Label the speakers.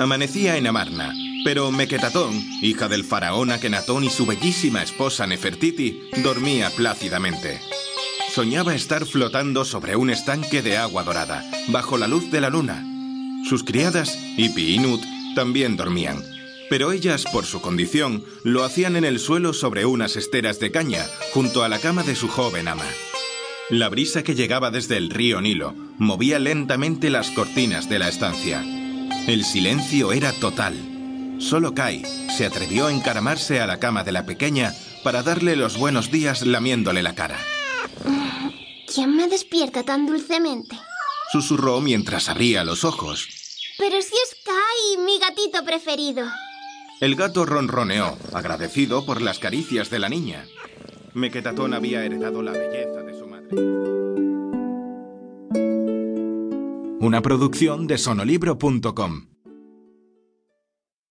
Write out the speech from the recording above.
Speaker 1: Amanecía en Amarna, pero Mequetatón, hija del faraón Akenatón y su bellísima esposa Nefertiti, dormía plácidamente. Soñaba estar flotando sobre un estanque de agua dorada, bajo la luz de la luna. Sus criadas, Ipi y Nut, también dormían, pero ellas, por su condición, lo hacían en el suelo sobre unas esteras de caña, junto a la cama de su joven ama. La brisa que llegaba desde el río Nilo movía lentamente las cortinas de la estancia. El silencio era total. Solo Kai se atrevió a encaramarse a la cama de la pequeña para darle los buenos días lamiéndole la cara.
Speaker 2: ¿Quién me despierta tan dulcemente?
Speaker 1: Susurró mientras abría los ojos.
Speaker 2: Pero si es Kai, mi gatito preferido.
Speaker 1: El gato ronroneó, agradecido por las caricias de la niña. Mequetatón había heredado la belleza de su madre. Una producción de sonolibro.com.